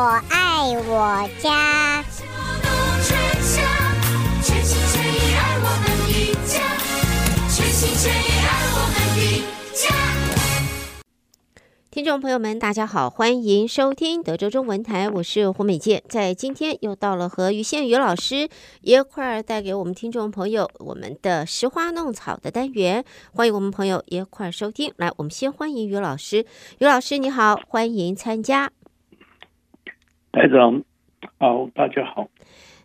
我爱我家。听众朋友们，大家好，欢迎收听德州中文台，我是胡美健。在今天又到了和于宪宇老师一块儿带给我们听众朋友我们的拾花弄草的单元，欢迎我们朋友一块儿收听。来，我们先欢迎于老师，于老师你好，欢迎参加。台长，好，大家好。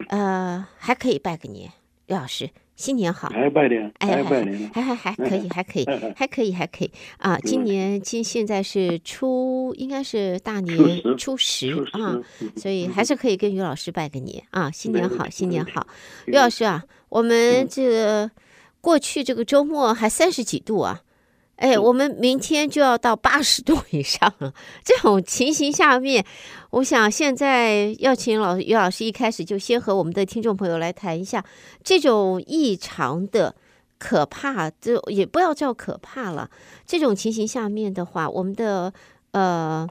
呃，还可以拜个年，于老师。新年好，还拜年，还拜年，还还 还可以，还可以，还可以，还可以啊！今年今现在是初，应该是大年初十啊，所以还是可以跟于老师拜个年啊！新年好，新年好，于老师啊，我们这个过去这个周末还三十几度啊。哎，我们明天就要到八十度以上了。这种情形下面，我想现在要请老于老师一开始就先和我们的听众朋友来谈一下这种异常的可怕，就也不要叫可怕了。这种情形下面的话，我们的呃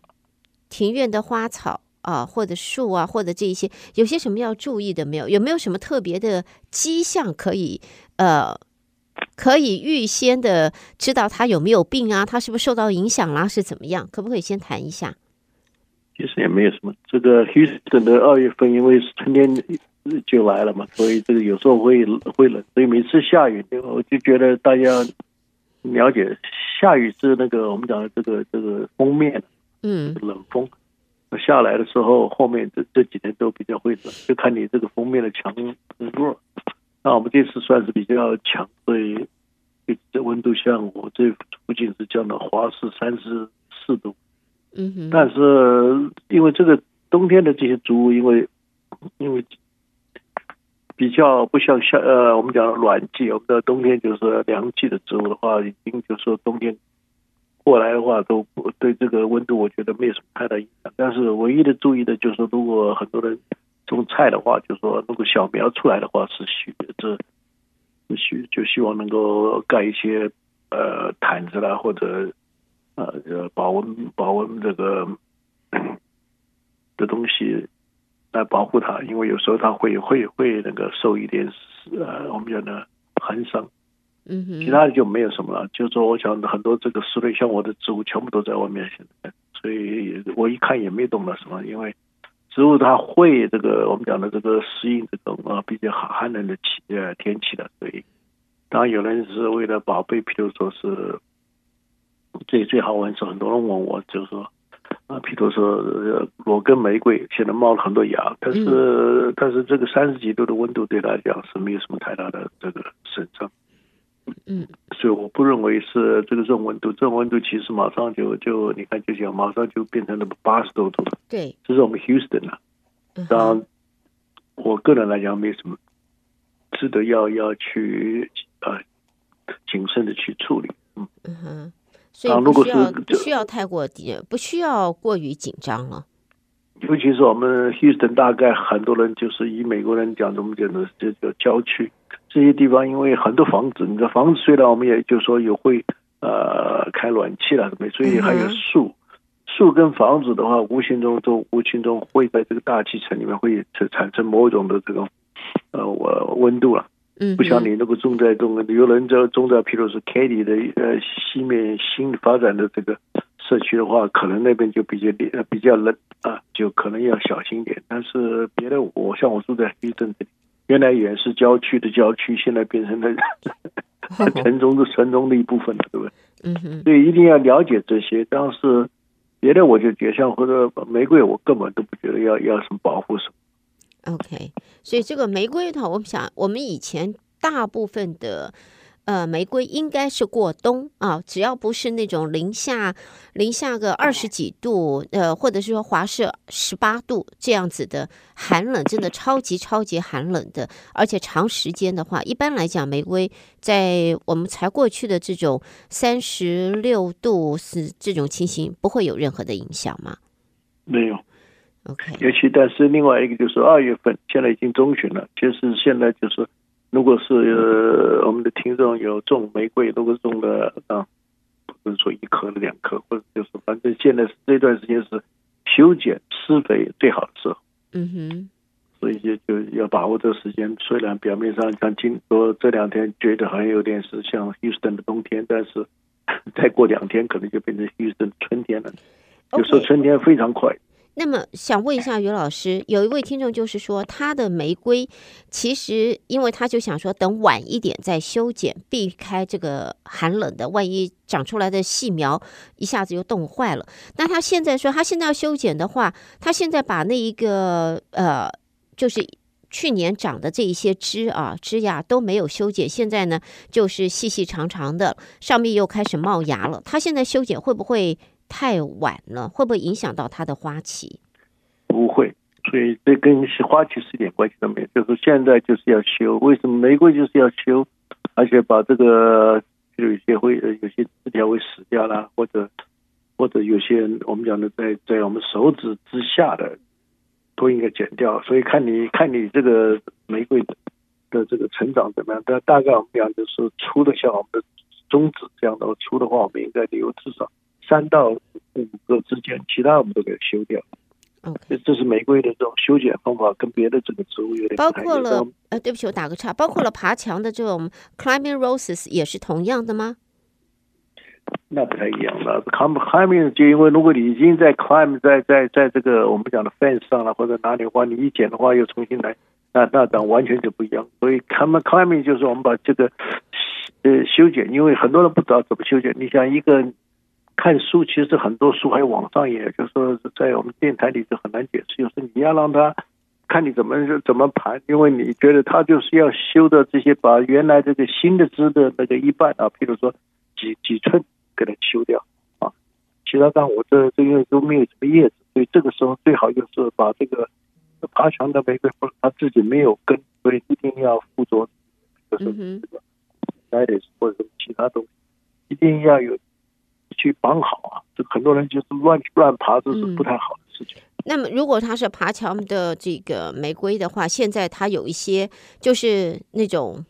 庭院的花草啊，或者树啊，或者这一些，有些什么要注意的没有？有没有什么特别的迹象可以呃？可以预先的知道他有没有病啊？他是不是受到影响啦？是怎么样？可不可以先谈一下？其实也没有什么。这个 Houston 的二月份，因为是春天就来了嘛，所以这个有时候会会冷，所以每次下雨，我就觉得大家了解，下雨是那个我们讲的这个这个封面，嗯，冷风下来的时候，后面这这几天都比较会冷，就看你这个封面的强弱。那我们这次算是比较强，所以这温度像我这附近是降到华氏三十四度，嗯哼。但是因为这个冬天的这些植物，因为因为比较不像夏呃，我们讲暖季，我们的冬天就是凉季的植物的话，已经就是说冬天过来的话，都对这个温度我觉得没有什么太大影响。但是唯一的注意的就是说，如果很多人。种菜的话，就说如果小苗出来的话，是需这需就希望能够盖一些呃毯子啦，或者呃保温保温这个 的东西来保护它，因为有时候它会会会那个受一点呃我们讲的寒伤，嗯哼，其他的就没有什么了。就是说，我想很多这个室内像我的植物全部都在外面现在，所以我一看也没懂了什么，因为。植物它会这个我们讲的这个适应这种啊比较寒寒冷的气呃天气的，所以当然有人是为了宝贝，譬如说是最最好玩是很多人问我，就是说啊，譬如说裸根玫瑰现在冒了很多芽，但是、嗯、但是这个三十几度的温度对它来讲是没有什么太大的这个损伤。嗯，所以我不认为是这个这种温度，这种温度其实马上就就你看，就像马上就变成了八十多度了。对，这是我们 Houston 啊。当然，我个人来讲没什么值得要要去呃谨慎的去处理。嗯嗯哼，所以不需要不需要太过不需要过于紧张了。尤其是我们 Houston，大概很多人就是以美国人讲怎么讲的，这叫郊区这些地方，因为很多房子，你知道房子虽然我们也就是说有会呃开暖气了，所以还有树，树跟房子的话，无形中都无形中会在这个大气层里面会产生某种的这种呃我温度了。嗯，不像你那个种在种有人在种在，譬如是 Katy 的呃西面新发展的这个。社区的话，可能那边就比较呃比较冷啊，就可能要小心一点。但是别的，我像我住在黑镇这里，原来也是郊区的郊区，现在变成了 城中的城中的一部分了，对不对？嗯哼。所以一定要了解这些。但是别的，我就觉得像或者玫瑰，我根本都不觉得要要什么保护什么。OK，所以这个玫瑰的话，我们想，我们以前大部分的。呃，玫瑰应该是过冬啊，只要不是那种零下零下个二十几度，呃，或者是说华氏十八度这样子的寒冷，真的超级超级寒冷的，而且长时间的话，一般来讲，玫瑰在我们才过去的这种三十六度是这种情形，不会有任何的影响吗？没有，OK。尤其但是另外一个就是二月份，现在已经中旬了，就是现在就是。如果是呃我们的听众有种玫瑰，如果种了啊，不是说一颗两颗，或者就是反正现在这段时间是修剪施肥最好的时候。嗯哼。所以就就要把握这个时间。虽然表面上像今说这两天觉得好像有点是像 Houston 的冬天，但是 再过两天可能就变成 Houston 的春天了。Okay. 就说春天非常快。那么想问一下于老师，有一位听众就是说，他的玫瑰其实因为他就想说等晚一点再修剪，避开这个寒冷的，万一长出来的细苗一下子又冻坏了。那他现在说，他现在要修剪的话，他现在把那一个呃，就是去年长的这一些枝啊枝桠都没有修剪，现在呢就是细细长长的，上面又开始冒芽了。他现在修剪会不会？太晚了，会不会影响到它的花期？不会，所以这跟花期是一点关系都没有。就是现在就是要修，为什么玫瑰就是要修？而且把这个有些会有些枝条会死掉啦，或者或者有些我们讲的在在我们手指之下的都应该剪掉。所以看你看你这个玫瑰的的这个成长怎么样？但大概我们讲就是粗的像我们的中指这样的粗的话，我们应该留至少。三到五个之间，其他我们都给它修掉。OK，这是玫瑰的这种修剪方法，跟别的这个植物有点。包括了呃，对不起，我打个岔，包括了爬墙的这种 climbing roses 也是同样的吗？那不太一样了。climbing 就因为如果你已经在 climb 在在在这个我们讲的 fence 上了或者哪里的话，你一剪的话又重新来，那那当完全就不一样。所以 climbing 就是我们把这个呃修剪，因为很多人不知道怎么修剪。你像一个。看书，其实很多书还有网上，也就是说，在我们电台里就很难解释。就是你要让他看你怎么怎么盘，因为你觉得他就是要修的这些，把原来这个新的枝的那个一半啊，譬如说几几寸给它修掉啊。其他当我这这因为都没有什么叶子，所以这个时候最好就是把这个爬墙的玫瑰花，它自己没有根，所以一定要附着，就是这个 lettuce 或者什么其他东西，一定要有。去绑好啊！这很多人就是乱乱爬，这是不太好的事情。那么，如果它是爬墙的这个玫瑰的话，现在它有一些就是那种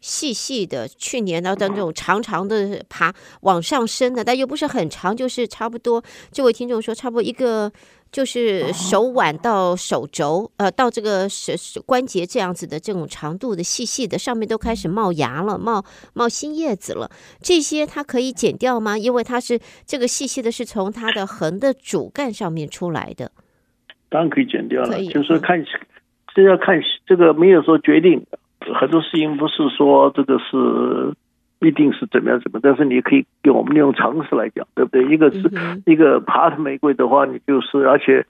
细细的，去年的那种长长的爬往上升的，但又不是很长，就是差不多。这位听众说，差不多一个。就是手腕到手肘，呃，到这个手关节这样子的这种长度的细细的，上面都开始冒芽了，冒冒新叶子了。这些它可以剪掉吗？因为它是这个细细的，是从它的横的主干上面出来的。当然可以剪掉了，就是看，这要看这个没有说决定，很多事情不是说这个是。一定是怎么样怎么，但是你可以给我们用常识来讲，对不对？一个是一个爬藤玫瑰的话，你就是而且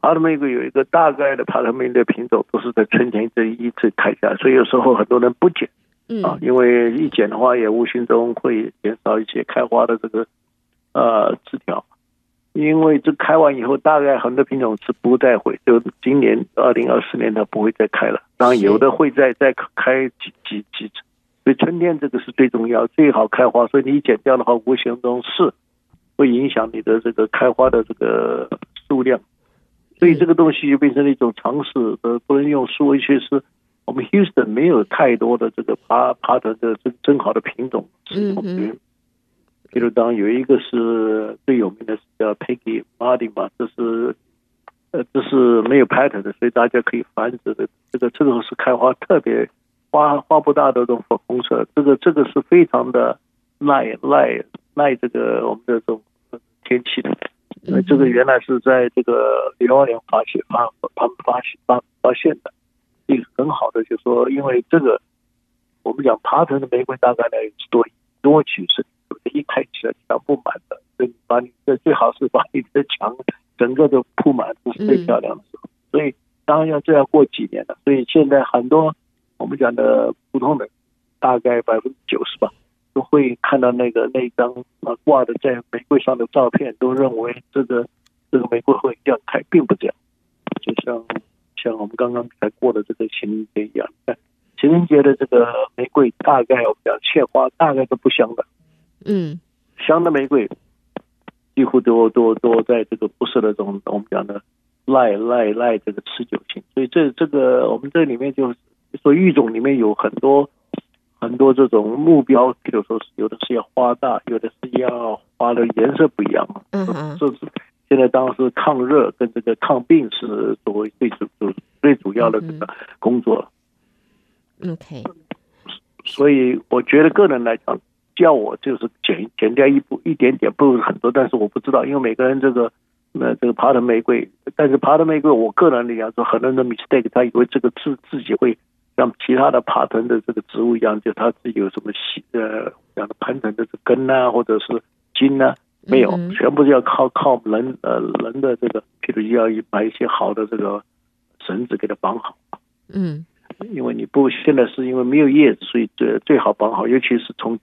爬藤玫瑰有一个大概的爬藤玫瑰的品种都是在春天这一次开下来，所以有时候很多人不剪啊，因为一剪的话也无形中会减少一些开花的这个呃枝条，因为这开完以后，大概很多品种是不再会，就今年二零二四年它不会再开了，当然有的会再再开几几几次。所以春天这个是最重要、最好开花，所以你一剪掉的话，无形中是会影响你的这个开花的这个数量。所以这个东西就变成了一种常识，呃，不能用说，其实我们 Houston 没有太多的这个爬爬藤的真真好的品种。嗯嗯。比如当有一个是最有名的是叫 Peggy Martin 嘛，这是呃这是没有 pattern 的，所以大家可以繁殖的。这个这个是开花特别。花花不大的这种粉红色，这个这个是非常的耐耐耐这个我们的这种天气的，因为这个原来是在这个零二年发现发他们发现发发现的，一个很好的就是说，因为这个我们讲爬藤的玫瑰大概呢是多多取是一开起来墙布满的，所以把你这最好是把你的墙整个都铺满，这是最漂亮的时候。所以当然要这样过几年了，所以现在很多。我们讲的普通人，大概百分之九十吧，都会看到那个那张啊挂的在玫瑰上的照片，都认为这个这个玫瑰会这样开，并不这样。就像像我们刚刚才过的这个情人节一样，情人节的这个玫瑰，大概我们讲切花，大概都不香的。嗯，香的玫瑰几乎都都都在这个不是那种我们讲的赖赖赖这个持久性，所以这这个我们这里面就是。所以育种里面有很多很多这种目标，比如说是有的是要花大，有的是要花的颜色不一样。嗯，这是现在当然是抗热跟这个抗病是作为最主主最主要的这个工作。嗯、OK，所以我觉得个人来讲，叫我就是减减掉一步一点点，不是很多，但是我不知道，因为每个人这个那这个爬藤玫瑰，但是爬藤玫瑰，我个人来讲说，很多人的 mistake，他以为这个自自己会像其他的爬藤的这个植物一样，就它是有什么细呃像攀藤的这根啊，或者是茎啊。没有，全部是要靠靠人呃人的这个，譬如要把一些好的这个绳子给它绑好。嗯，因为你不现在是因为没有叶子，所以最最好绑好，尤其是从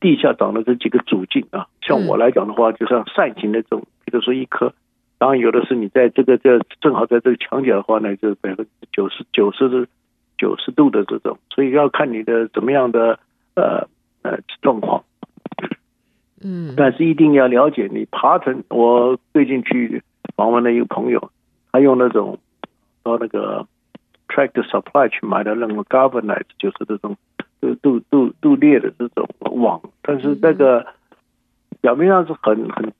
地下长的这几个主茎啊。像我来讲的话，就像扇形的这种，比如说一棵，当然有的是你在这个这正好在这个墙角的话呢，就百分之九十九十的九十度的这种，所以要看你的怎么样的呃呃状况。嗯，但是一定要了解你爬藤。我最近去访问了一个朋友，他用那种到那个 Tractor Supply 去买的那种 Galvanize，就是这种镀镀镀镀裂的这种网。但是那个表面上是很很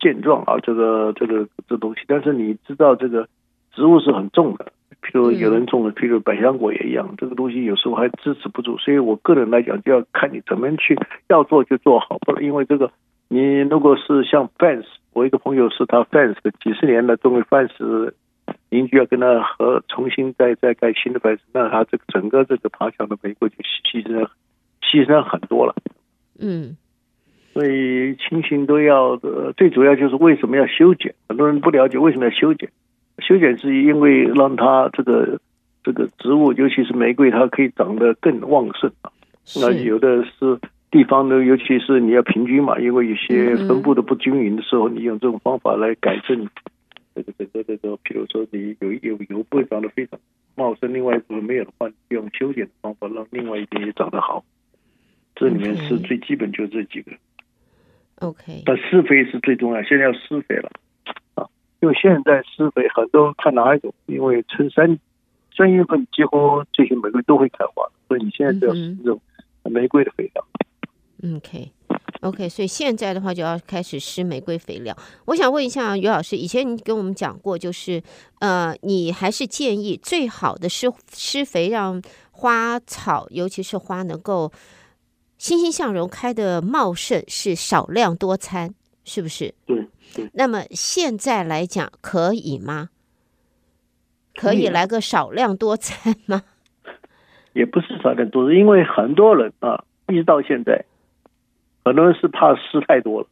健壮啊，这个这个这东西。但是你知道这个植物是很重的，譬如有人种的，譬如百香果也一样，这个东西有时候还支持不住。所以我个人来讲，就要看你怎么去，要做就做好，不然因为这个。你如果是像 fence，我一个朋友是他 fence 几十年了，作为 fence 邻居要跟他和重新再再盖新的 fence，那他这个整个这个爬墙的玫瑰就牺牲牺牲很多了。嗯，所以情形都要呃，最主要就是为什么要修剪？很多人不了解为什么要修剪。修剪是因为让它这个这个植物，尤其是玫瑰，它可以长得更旺盛啊。那有的是。地方呢，尤其是你要平均嘛，因为有些分布的不均匀的时候，你用这种方法来改正这个这个这个，比如说你有有有部分长得非常茂盛，另外一部分没有的话，用修剪的方法让另外一边也长得好。这里面是最基本就这几个。OK。但施肥是最重要，现在要施肥了啊！因为现在施肥很多看哪一种，因为春三三月份几乎这些玫瑰都会开花，所以你现在就要施这种玫瑰的肥料。OK，OK，所以现在的话就要开始施玫瑰肥料。我想问一下于老师，以前你跟我们讲过，就是呃，你还是建议最好的施施肥，让花草，尤其是花能够欣欣向荣、开的茂盛，是少量多餐，是不是？对。对。那么现在来讲可以吗？可以来个少量多餐吗？也不是少量多，因为很多人啊，一直到现在。很多人是怕湿太多了，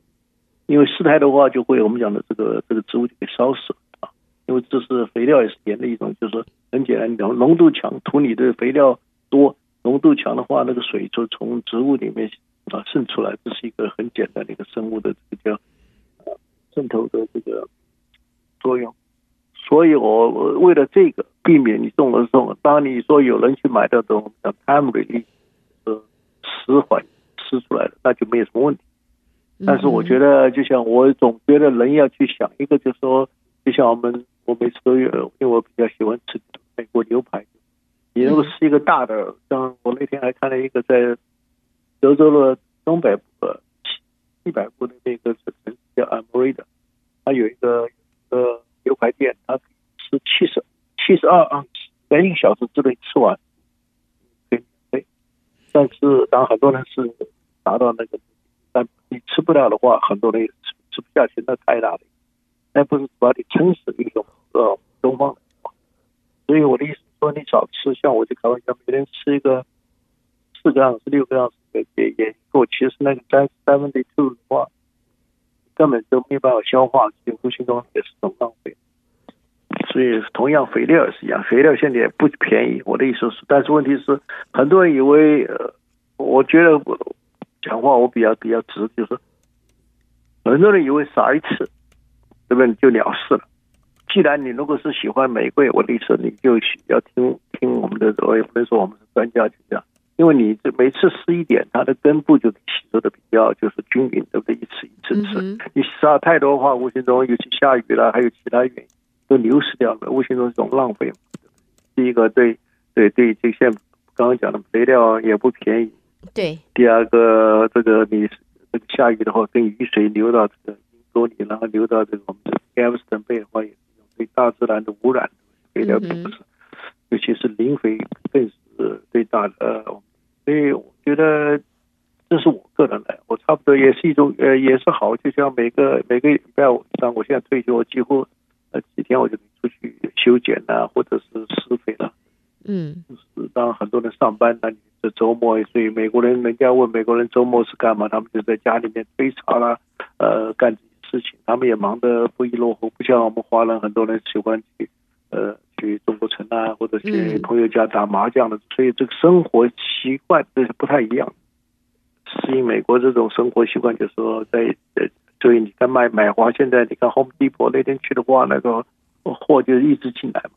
因为湿太多的话，就会我们讲的这个这个植物就给烧死了啊。因为这是肥料也是盐的一种，就是说很简单，浓浓度强，土里的肥料多，浓度强的话，那个水就从植物里面啊渗出来，这是一个很简单的一个生物的这个叫渗透的这个作用。所以我为了这个避免你种的时候，当你说有人去买到这种叫 time release 呃迟缓。吃出来的那就没有什么问题，但是我觉得，就像我总觉得人要去想一个，就是说，就像我们我每次都有，因为我比较喜欢吃美国牛排。你如果是一个大的，像我那天还看了一个在德州的东北部一百步的那个城市叫 Almorada，它有一个一个牛排店，它是七十七十二盎司，在一个小时之内吃完，对对，但是当很多人是。达到那个，但你吃不了的话，很多人也吃吃不下去，那太大了。那不是把你撑死的一种呃东方。所以我的意思说，你少吃，像我就开玩笑，每天吃一个四个盎司、六个盎司也也也够。其实那个三三分之一的话，根本就没办法消化，所以无形中也是种浪费。所以同样肥料也是一样，肥料现在也不便宜。我的意思是，但是问题是，很多人以为呃，我觉得我。讲话我比较比较直，就是很多人以为撒一次，对不对？就了事了。既然你如果是喜欢玫瑰，我的意思你就要听听我们的，我也不能说我们是专家，就这样。因为你这每次施一点，它的根部就吸收的比较就是均匀，对不对？一次一次吃，嗯、你撒太多的话，无形中尤其下雨了，还有其他原因都流失掉了，无形中是种浪费。第一个，对对对，就像刚刚讲的，肥料也不便宜。对，第二个，这个你这个下雨的话，跟雨水流到这个沟里，然后流到这个我们 Galveston Bay 的话，也是一种对大自然的污染，肥料并不是，尤其是磷肥更是最大的。呃，所以我觉得这是我个人的，我差不多也是一种呃，也是好。就像每个每个礼拜，我像我现在退休，我几乎呃几天我就出去修剪啊，或者是施肥了。嗯，就是当很多人上班，那你的周末，所以美国人，人家问美国人周末是干嘛，他们就在家里面堆茶啦，呃，干这些事情，他们也忙得不亦乐乎，不像我们华人，很多人喜欢去，呃，去中国城啊，或者去朋友家打麻将的，所以这个生活习惯这是不太一样。适应美国这种生活习惯，就是说在，呃，所以你看买买花，现在你看 Home Depot 那天去的话，那个货就一直进来嘛。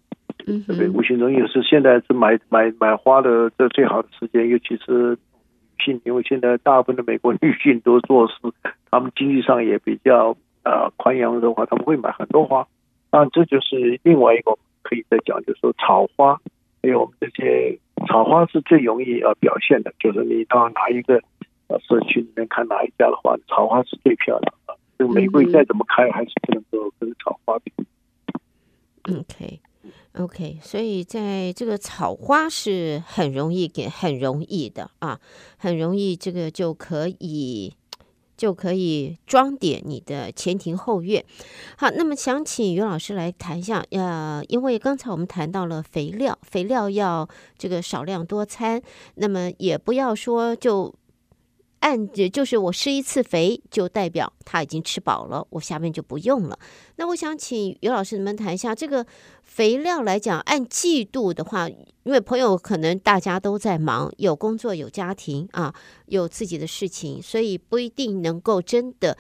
对不对？无形中也是现在是买买买花的这最好的时间，尤其是女性，因为现在大部分的美国女性都做事，她们经济上也比较呃宽容的话，他们会买很多花。那这就是另外一个可以再讲，就是说草花，还有我们这些草花是最容易呃表现的，就是你到哪一个呃社区里面看哪一家的话，草花是最漂亮的。这个玫瑰再怎么开，还是不能够跟草花比。OK。OK，所以在这个草花是很容易给，很容易的啊，很容易这个就可以就可以装点你的前庭后院。好，那么想请于老师来谈一下，呃，因为刚才我们谈到了肥料，肥料要这个少量多餐，那么也不要说就。按就是我施一次肥，就代表他已经吃饱了，我下面就不用了。那我想请于老师你们谈一下这个肥料来讲，按季度的话，因为朋友可能大家都在忙，有工作有家庭啊，有自己的事情，所以不一定能够真的，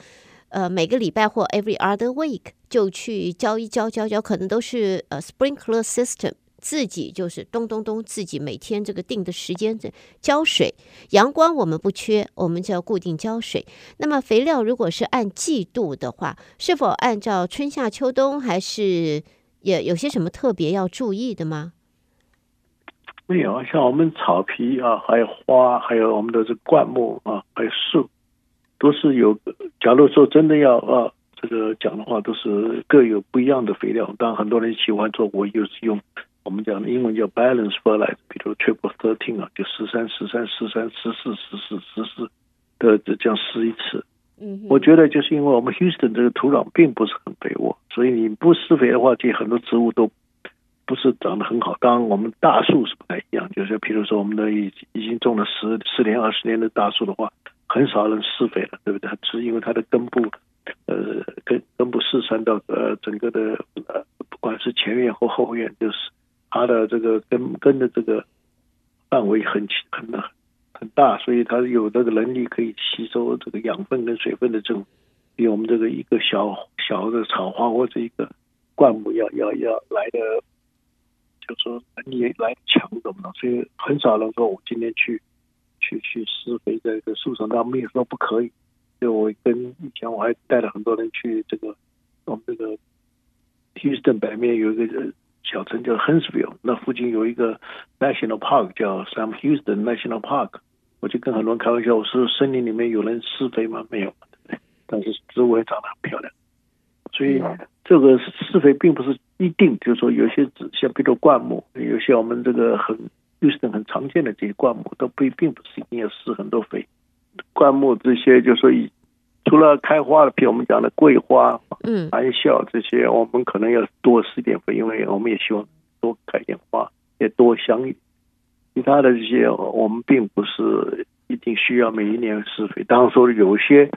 呃，每个礼拜或 every other week 就去浇一浇浇浇，可能都是呃 sprinkler system。自己就是咚咚咚，自己每天这个定的时间的浇水，阳光我们不缺，我们就要固定浇水。那么肥料如果是按季度的话，是否按照春夏秋冬，还是也有些什么特别要注意的吗？没有，像我们草皮啊，还有花，还有我们的这灌木啊，还有树，都是有。假如说真的要啊，这个讲的话，都是各有不一样的肥料。当然很多人喜欢做，我就是用。我们讲的英文叫 balance fertilizer，比如 triple thirteen 啊，就十三、十三、十三、十四、十四、十四的这样施一次。嗯，我觉得就是因为我们 Houston 这个土壤并不是很肥沃，所以你不施肥的话，这很多植物都不是长得很好。当然，我们大树是不太一样，就是比如说我们的已已经种了十十年、二十年的大树的话，很少人施肥了，对不对？是因为它的根部，呃，根根部四散到呃整个的呃，不管是前院或后院，就是。它的这个根根的这个范围很很很大，所以它有这个能力可以吸收这个养分跟水分的这种，比我们这个一个小小的草花或者一个灌木要要要来的，就是说能力来强，懂不懂？所以很少人说我今天去去去施肥在这个树上，他们也说不可以。就我跟以前我还带了很多人去这个我们这个 Houston 北面有一个。小城叫 Huntsville，那附近有一个 National Park 叫 Sam Houston National Park，我就跟很多人开玩笑，我说森林里面有人施肥吗？没有，对不对？但是植物也长得很漂亮，所以这个施肥并不是一定，就是说有些只像比如灌木，有些我们这个很 Houston 很常见的这些灌木都不并不是一定要施很多肥，灌木这些就是说以。除了开花的，比如我们讲的桂花、嗯，含笑这些，我们可能要多施点肥，因为我们也希望多开点花，也多香。其他的这些，我们并不是一定需要每一年施肥。当然说有些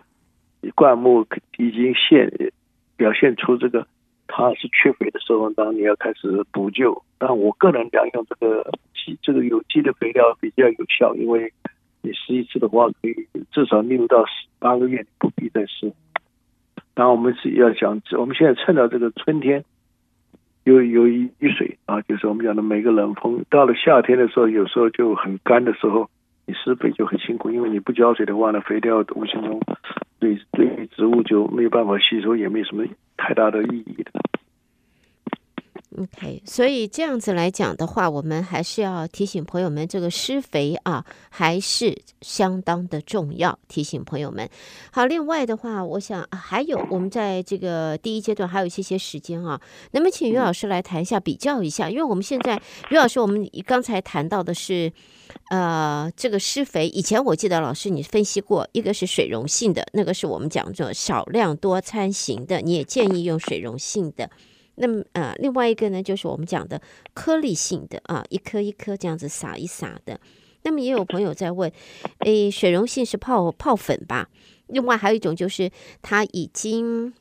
灌木已经现表现出这个它是缺肥的时候，当然你要开始补救。但我个人讲，用这个这个有机的肥料比较有效，因为。你施一次的话，可以至少六到十八个月不必再施。当然，我们是要想，我们现在趁着这个春天有有雨水啊，就是我们讲的每个冷风。到了夏天的时候，有时候就很干的时候，你施肥就很辛苦，因为你不浇水的话呢，肥料无形中对对植物就没有办法吸收，也没什么太大的意义的。OK，所以这样子来讲的话，我们还是要提醒朋友们，这个施肥啊，还是相当的重要。提醒朋友们，好，另外的话，我想还有我们在这个第一阶段还有一些些时间啊，能不能请于老师来谈一下，比较一下？因为我们现在于老师，我们刚才谈到的是，呃，这个施肥，以前我记得老师你分析过，一个是水溶性的，那个是我们讲做少量多餐型的，你也建议用水溶性的。那么呃，另外一个呢，就是我们讲的颗粒性的啊，一颗一颗这样子撒一撒的。那么也有朋友在问，诶，水溶性是泡泡粉吧？另外还有一种就是它已经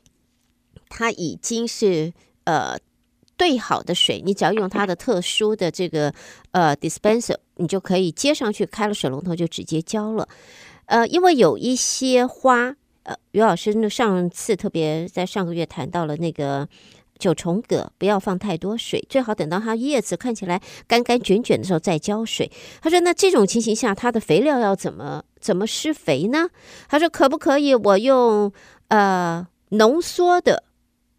它已经是呃兑好的水，你只要用它的特殊的这个呃 dispenser，你就可以接上去，开了水龙头就直接浇了。呃，因为有一些花，呃，于老师呢上次特别在上个月谈到了那个。九重葛不要放太多水，最好等到它叶子看起来干干卷卷的时候再浇水。他说：“那这种情形下，它的肥料要怎么怎么施肥呢？”他说：“可不可以我用呃浓缩的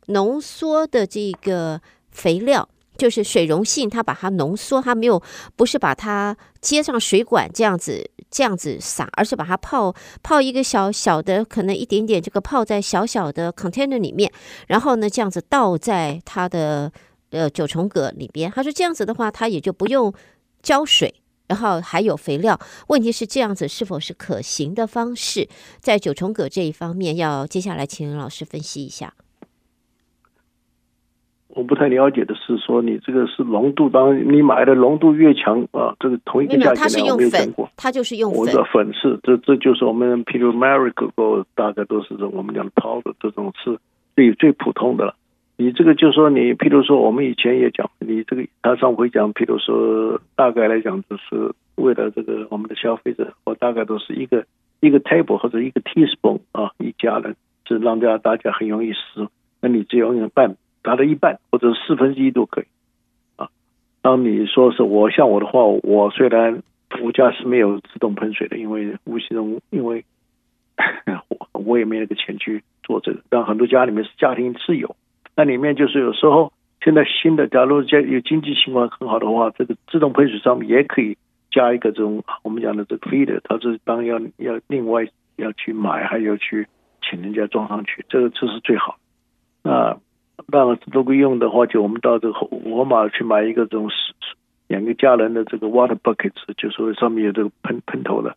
浓缩的这个肥料？”就是水溶性，它把它浓缩，它没有不是把它接上水管这样子这样子撒，而是把它泡泡一个小小的，可能一点点这个泡在小小的 container 里面，然后呢这样子倒在它的呃九重葛里边。他说这样子的话，它也就不用浇水，然后还有肥料。问题是这样子是否是可行的方式？在九重葛这一方面，要接下来请老师分析一下。我不太了解的是说，你这个是浓度，当你买的浓度越强啊，这个同一个价钱我没有见过。它就是用粉，我的粉是这这就是我们譬如 Marigold 大概都是这我们讲的 powder 这种是最最普通的了。你这个就是说你譬如说我们以前也讲，你这个他上回讲，譬如说大概来讲就是为了这个我们的消费者，我大概都是一个一个 table 或者一个 teaspoon 啊，一家人是让大家大家很容易使，那你只要用半。达到一半或者四分之一都可以，啊，当你说是我像我的话，我虽然我家是没有自动喷水的，因为无形中因为我我也没那个钱去做这个，但很多家里面是家庭是有，那里面就是有时候现在新的，假如家有经济情况很好的话，这个自动喷水上面也可以加一个这种我们讲的这个 feeder，它是当然要要另外要去买，还要去请人家装上去，这个这是最好，那啊。那如果用的话，就我们到这个沃尔玛去买一个这种两个家人的这个 water buckets，就说上面有这个喷喷头的，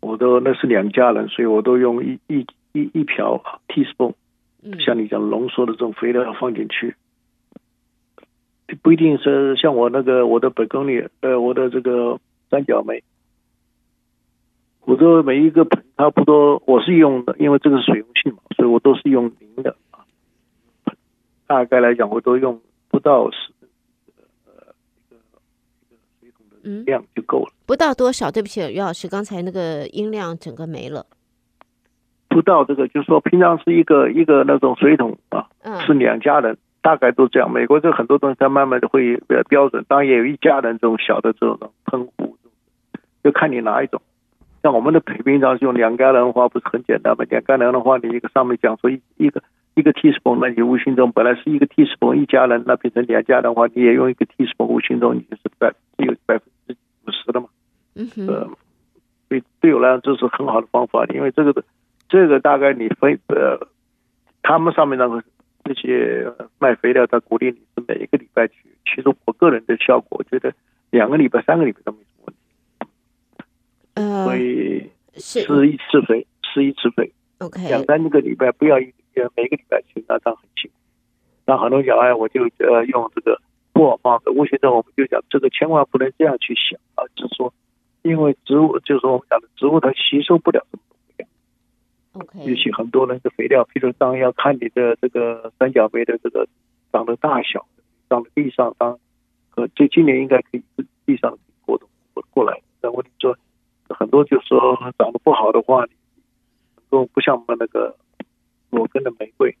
我都那是两家人，所以我都用一一一一瓢 teaspoon，像你讲浓缩的这种肥料要放进去，不一定是像我那个我的本公里呃我的这个三角梅，我的每一个盆差不多我是用的，因为这个是水溶性嘛，所以我都是用零的。大概来讲，我都用不到十呃一个一个水桶的量就够了。嗯，不到多少？对不起，于老师，刚才那个音量整个没了。不到这个，就是说平常是一个一个那种水桶啊，是两家人，大概都这样。美国这很多东西它慢慢的会比较标准，当然也有一家人这种小的这种喷壶，就看你哪一种。像我们的平常用两家人的话，不是很简单吗？两家人的话，你一个上面讲说一一个。一个 teaspoon，那你无形中本来是一个 teaspoon 一家人，那变成两家的话，你也用一个 teaspoon，无形中你就是百只有百分之五十了嘛。嗯哼。呃，对，对我来讲这是很好的方法，因为这个的这个大概你分呃，他们上面那个那些卖肥料，他鼓励你是每一个礼拜去。其实我个人的效果，我觉得两个礼拜、三个礼拜都没什么问题。呃，所以是施一次肥，施一次肥。OK。两三个礼拜不要一。每个礼拜去，那这样很辛苦。那很多小孩，我就呃用这个布偶方式。我现在我们就讲，这个千万不能这样去想啊，就是说，因为植物就是说我们讲的植物它吸收不了什么多肥料。OK。尤其很多人的肥料，譬如当要看你的这个三角梅的这个长的大小，长的地上当呃，这今年应该可以地上过的过过来。那问题说很多就是说长得不好的话，都不像我们那个。裸根的玫瑰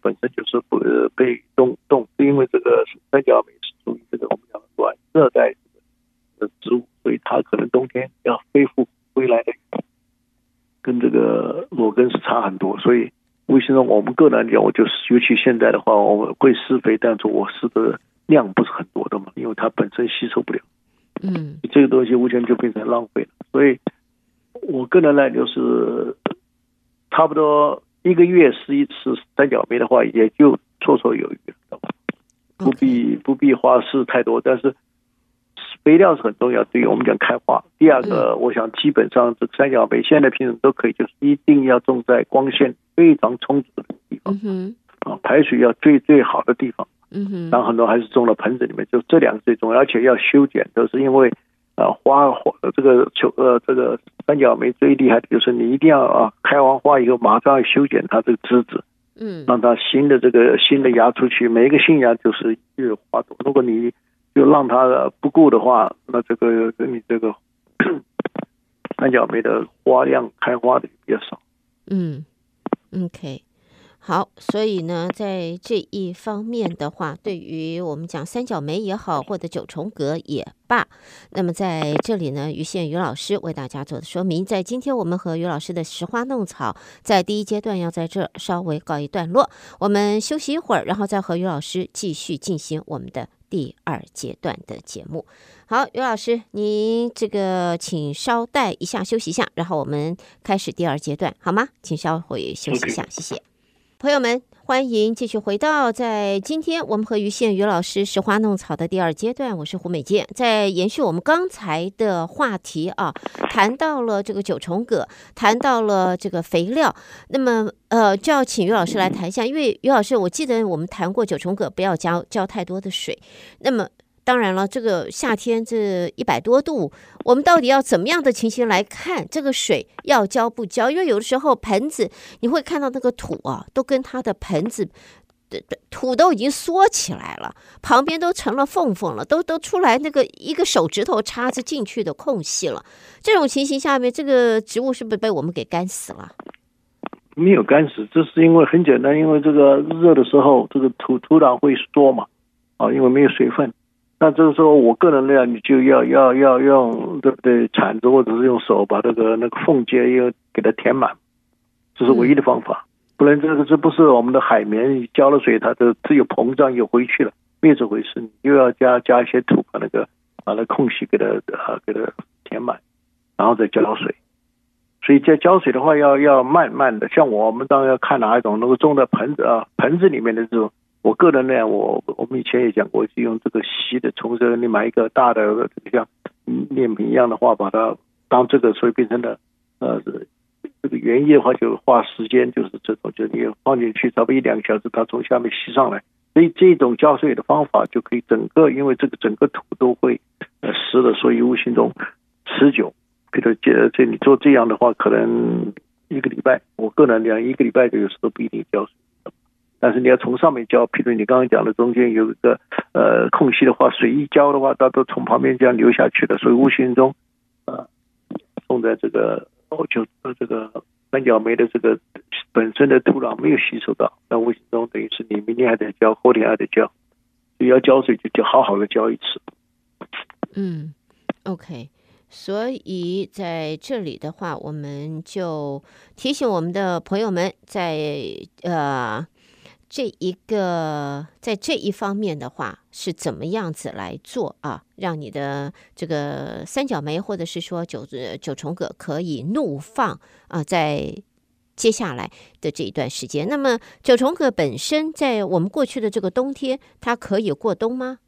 本身就是不被冻冻，因为这个三角梅是属于这个我们讲的暖热带的植物，所以它可能冬天要恢复回来的，跟这个裸根是差很多。所以为什么我们个人讲，我就是尤其现在的话，我们会施肥，但是我施的量不是很多的嘛，因为它本身吸收不了。嗯，这个东西完全就变成浪费了。所以，我个人呢，就是差不多一个月施一次三角梅的话，也就绰绰有余了，不必不必花施太多。但是肥料是很重要，对于我们讲开花。第二个，我想基本上这三角梅现在品种都可以，就是一定要种在光线非常充足的地方，嗯啊，排水要最最好的地方。嗯哼，然后很多还是种到盆子里面，就这两个最重要，而且要修剪，都是因为，呃，花花这个球呃这个三角梅最厉害的就是你一定要啊开完花以后马上要修剪它这个枝子，嗯，让它新的这个新的芽出去，每一个新芽就是一朵花朵。如果你就让它不顾的话，那这个你这个三角梅的花量开花的比较少。嗯，OK。好，所以呢，在这一方面的话，对于我们讲三角梅也好，或者九重葛也罢，那么在这里呢，于宪于老师为大家做的说明，在今天我们和于老师的拾花弄草，在第一阶段要在这稍微告一段落，我们休息一会儿，然后再和于老师继续进行我们的第二阶段的节目。好，于老师，您这个请稍待一下，休息一下，然后我们开始第二阶段，好吗？请稍微休息一下，谢谢。朋友们，欢迎继续回到在今天我们和于宪宇老师拾花弄草的第二阶段。我是胡美健，在延续我们刚才的话题啊，谈到了这个九重葛，谈到了这个肥料，那么呃，就要请于老师来谈一下，因为于老师，我记得我们谈过九重葛不要浇浇太多的水，那么。当然了，这个夏天这一百多度，我们到底要怎么样的情形来看这个水要浇不浇？因为有的时候盆子你会看到那个土啊，都跟它的盆子的土都已经缩起来了，旁边都成了缝缝了，都都出来那个一个手指头插着进去的空隙了。这种情形下面，这个植物是不是被我们给干死了？没有干死，这是因为很简单，因为这个热的时候，这个土土壤会缩嘛，啊，因为没有水分。那这个时候，我个人呢，你就要要要用对不对？铲子或者是用手把这个那个缝接又给它填满，这是唯一的方法。不然这个这不是我们的海绵浇了水，它就只有膨胀又回去了，没这回事。又要加加一些土，把那个把那空隙给它啊给它填满，然后再浇水。所以在浇水的话，要要慢慢的。像我们当然要看哪一种如果种在盆子啊盆子里面的这种。我个人呢，我我们以前也讲过，是用这个细的虫蛇，你买一个大的，像面瓶一样的话，把它当这个，所以变成了呃这个原液的话，就花时间，就是这种，就你放进去，差不多一两个小时，它从下面吸上来。所以这种浇水的方法就可以整个，因为这个整个土都会呃湿的，所以无形中持久。比如这这你做这样的话，可能一个礼拜，我个人讲一个礼拜就有时候不一定浇水。但是你要从上面浇，譬如你刚刚讲的中间有一个呃空隙的话，水一浇的话，它都从旁边这样流下去的，所以无形中啊，种在这个哦就这个三角梅的这个本身的土壤没有吸收到，那无形中等于是你明天还得浇，后天还得浇，所以要浇水就就好好的浇一次。嗯，OK，所以在这里的话，我们就提醒我们的朋友们在呃。这一个在这一方面的话是怎么样子来做啊？让你的这个三角梅或者是说九九重葛可以怒放啊，在接下来的这一段时间。那么九重葛本身在我们过去的这个冬天，它可以过冬吗？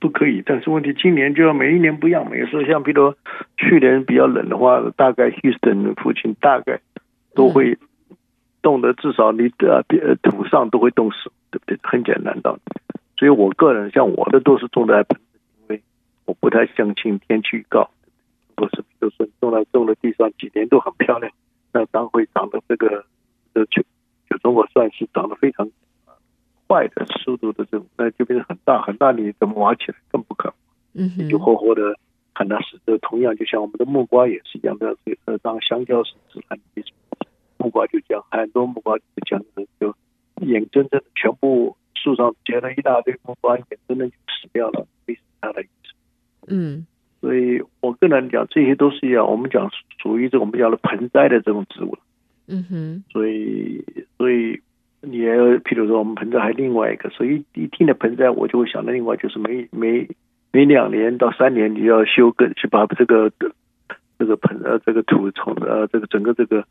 不可以，但是问题今年就要每一年不一样。每次像比如去年比较冷的话，大概 Houston 附近大概都会、嗯。冻的至少你的呃土上都会冻死，对不对？很简单道理。所以我个人像我的都是种在盆子，因为我不太相信天气预告。不是，比如说种在种的地上几年都很漂亮，那当会长得这个呃就就中国算是长得非常快的速度的这种，那就变成很大很大，你怎么挖起来更不可能。嗯，就活活的很难死。这同样就像我们的木瓜也是一样的，呃，当香蕉是自然的。木瓜就这样，很多木瓜就这样子，就眼睁睁的全部树上结了一大堆木瓜，眼睁睁就死掉了，没什么大的意思。嗯，所以我个人讲，这些都是一样，我们讲属于这我们叫的盆栽的这种植物。嗯哼，所以所以你也譬如说我们盆栽还另外一个，所以一听的盆栽，我就会想到另外就是每每每两年到三年你要修根，去把这个这个盆呃这个土从呃这个整个这个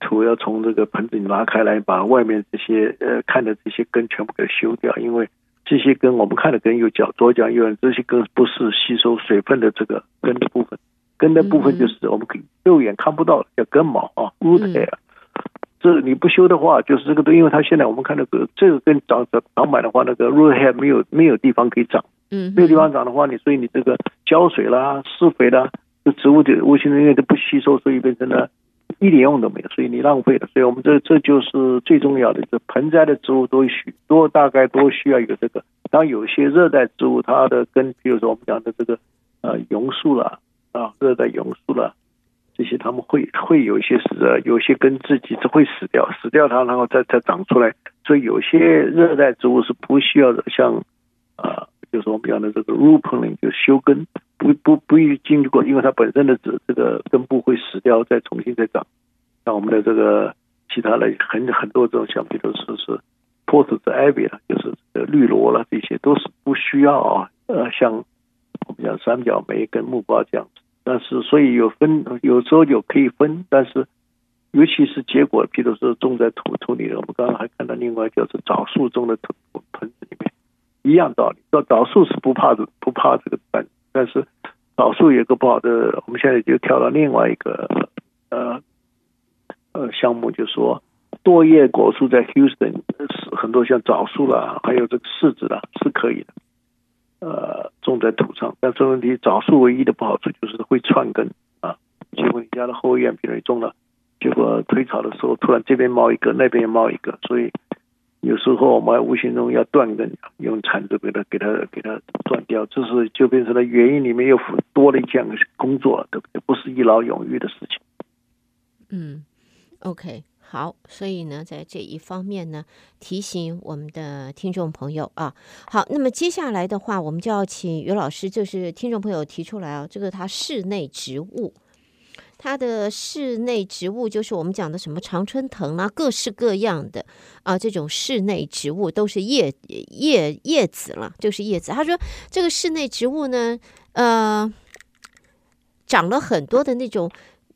土要从这个盆子里拿开来，把外面这些呃看的这些根全部给修掉，因为这些根我们看的根有角左角右，这些根不是吸收水分的这个根的部分，根的部分就是我们可以肉眼看不到的叫根毛啊，root hair。这你不修的话，就是这个都，因为它现在我们看那个这个根长长长满的话，那个 root hair 没有没有地方可以长，嗯，没有地方长的话，你所以你这个浇水啦、施肥啦，这植物的无形中因为都不吸收，所以变成了一点用都没有，所以你浪费了。所以我们这这就是最重要的，这盆栽的植物都需多大概都需要有这个。当有些热带植物，它的根，比如说我们讲的这个呃榕树了，啊，热带榕树了。这些他们会会有一些死，有些根自己是会死掉，死掉它然后再再长出来。所以有些热带植物是不需要的，像啊、就是我们讲的这个 root pruning 就修根，不不不予经过，因为它本身的这这个根部会死掉，再重新再长。像我们的这个其他的很很多这种，像比如说是 pothos ivy，就是绿萝了，这些都是不需要啊。呃，像我们讲三角梅跟木瓜这样子。但是，所以有分，有时候有可以分，但是，尤其是结果，譬如说种在土土里的，我们刚刚还看到另外就是枣树种的土盆子里面，一样道理。说枣树是不怕不怕这个瘢，但是枣树有个不好的，我们现在就跳到另外一个呃呃项目，就说多叶果树在 Houston 是很多像枣树啦，还有这个柿子啦，是可以的。呃，种在土上，但是问题，枣树唯一的不好处就是会串根啊。结果你家的后院，比如你种了，结果推草的时候，突然这边冒一个，那边也冒一个，所以有时候我们无形中要断根，用铲子给它、给它、给它断掉，这是就变成了原因里面又多了一件工作，对不对？不是一劳永逸的事情。嗯，OK。好，所以呢，在这一方面呢，提醒我们的听众朋友啊。好，那么接下来的话，我们就要请于老师，就是听众朋友提出来啊，这个他室内植物，它的室内植物就是我们讲的什么常春藤啊，各式各样的啊，这种室内植物都是叶叶叶子了，就是叶子。他说这个室内植物呢，呃，长了很多的那种